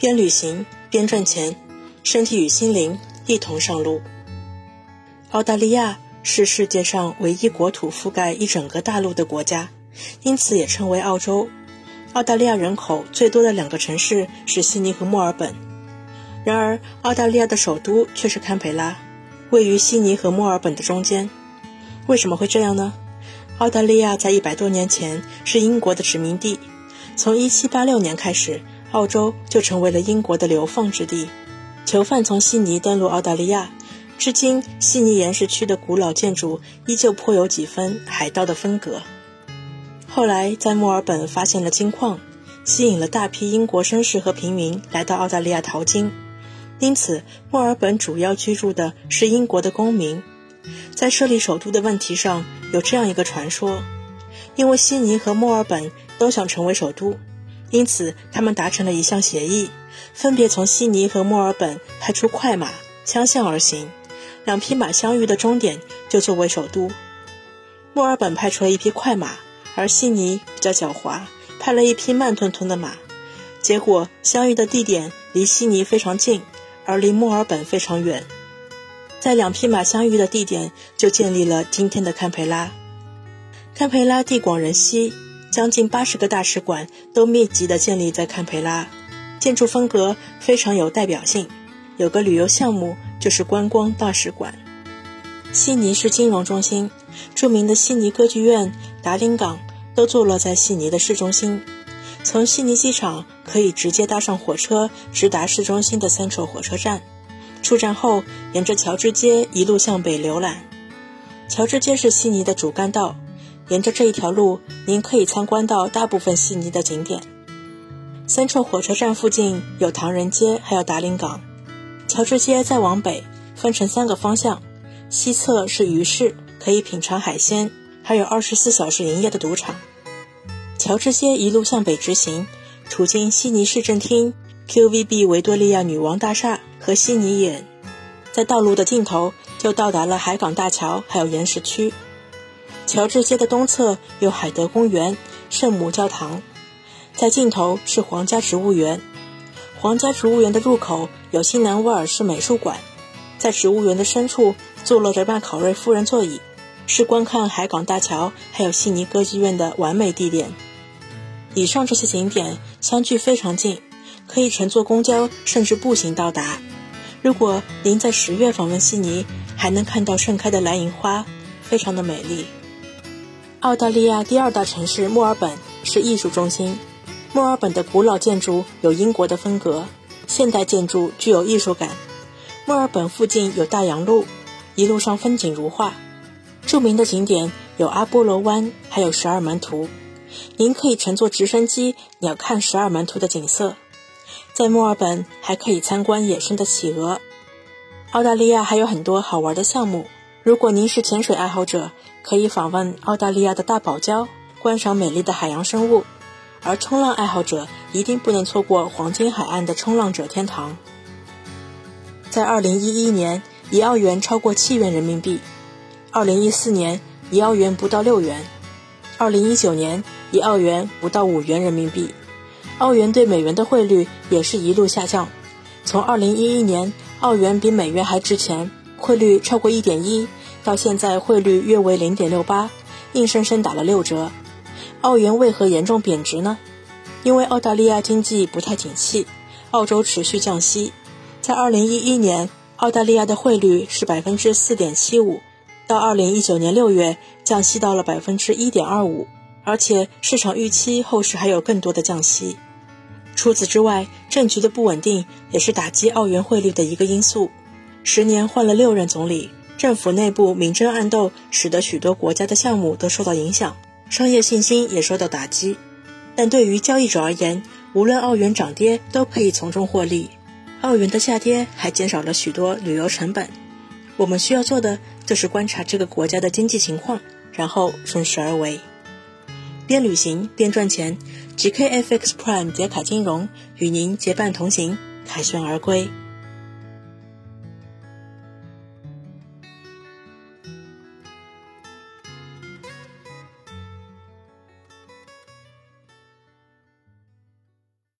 边旅行边赚钱，身体与心灵一同上路。澳大利亚是世界上唯一国土覆盖一整个大陆的国家，因此也称为澳洲。澳大利亚人口最多的两个城市是悉尼和墨尔本。然而，澳大利亚的首都却是堪培拉，位于悉尼和墨尔本的中间。为什么会这样呢？澳大利亚在一百多年前是英国的殖民地，从1786年开始，澳洲就成为了英国的流放之地。囚犯从悉尼登陆澳大利亚。至今，悉尼岩石区的古老建筑依旧颇有几分海盗的风格。后来，在墨尔本发现了金矿，吸引了大批英国绅士和平民来到澳大利亚淘金，因此墨尔本主要居住的是英国的公民。在设立首都的问题上，有这样一个传说：因为悉尼和墨尔本都想成为首都，因此他们达成了一项协议，分别从悉尼和墨尔本派出快马，相向而行。两匹马相遇的终点就作为首都。墨尔本派出了一匹快马，而悉尼比较狡猾，派了一匹慢吞吞的马。结果相遇的地点离悉尼非常近，而离墨尔本非常远。在两匹马相遇的地点就建立了今天的堪培拉。堪培拉地广人稀，将近八十个大使馆都密集地建立在堪培拉，建筑风格非常有代表性。有个旅游项目。就是观光大使馆。悉尼是金融中心，著名的悉尼歌剧院、达林港都坐落在悉尼的市中心。从悉尼机场可以直接搭上火车直达市中心的 Central 火车站。出站后，沿着乔治街一路向北浏览。乔治街是悉尼的主干道，沿着这一条路，您可以参观到大部分悉尼的景点。Central 火车站附近有唐人街，还有达林港。乔治街再往北分成三个方向，西侧是鱼市，可以品尝海鲜，还有二十四小时营业的赌场。乔治街一路向北直行，途经悉尼市政厅、QVB 维多利亚女王大厦和悉尼眼，在道路的尽头就到达了海港大桥，还有岩石区。乔治街的东侧有海德公园、圣母教堂，在尽头是皇家植物园。皇家植物园的入口有新南威尔士美术馆，在植物园的深处坐落着麦考瑞夫人座椅，是观看海港大桥还有悉尼歌剧院的完美地点。以上这些景点相距非常近，可以乘坐公交甚至步行到达。如果您在十月访问悉尼，还能看到盛开的蓝银花，非常的美丽。澳大利亚第二大城市墨尔本是艺术中心。墨尔本的古老建筑有英国的风格，现代建筑具有艺术感。墨尔本附近有大洋路，一路上风景如画。著名的景点有阿波罗湾，还有十二门徒。您可以乘坐直升机鸟瞰十二门徒的景色。在墨尔本还可以参观野生的企鹅。澳大利亚还有很多好玩的项目。如果您是潜水爱好者，可以访问澳大利亚的大堡礁，观赏美丽的海洋生物。而冲浪爱好者一定不能错过黄金海岸的冲浪者天堂。在2011年，一澳元超过七元人民币；2014年，一澳元不到六元；2019年，一澳元不到五元人民币。澳元对美元的汇率也是一路下降，从2011年澳元比美元还值钱，汇率超过1.1，到现在汇率约为0.68，硬生生打了六折。澳元为何严重贬值呢？因为澳大利亚经济不太景气，澳洲持续降息。在2011年，澳大利亚的汇率是百分之四点七五，到2019年六月降息到了百分之一点二五，而且市场预期后市还有更多的降息。除此之外，政局的不稳定也是打击澳元汇率的一个因素。十年换了六任总理，政府内部明争暗斗，使得许多国家的项目都受到影响。商业信心也受到打击，但对于交易者而言，无论澳元涨跌都可以从中获利。澳元的下跌还减少了许多旅游成本。我们需要做的就是观察这个国家的经济情况，然后顺势而为。边旅行边赚钱，GKFX Prime 捷卡金融与您结伴同行，凯旋而归。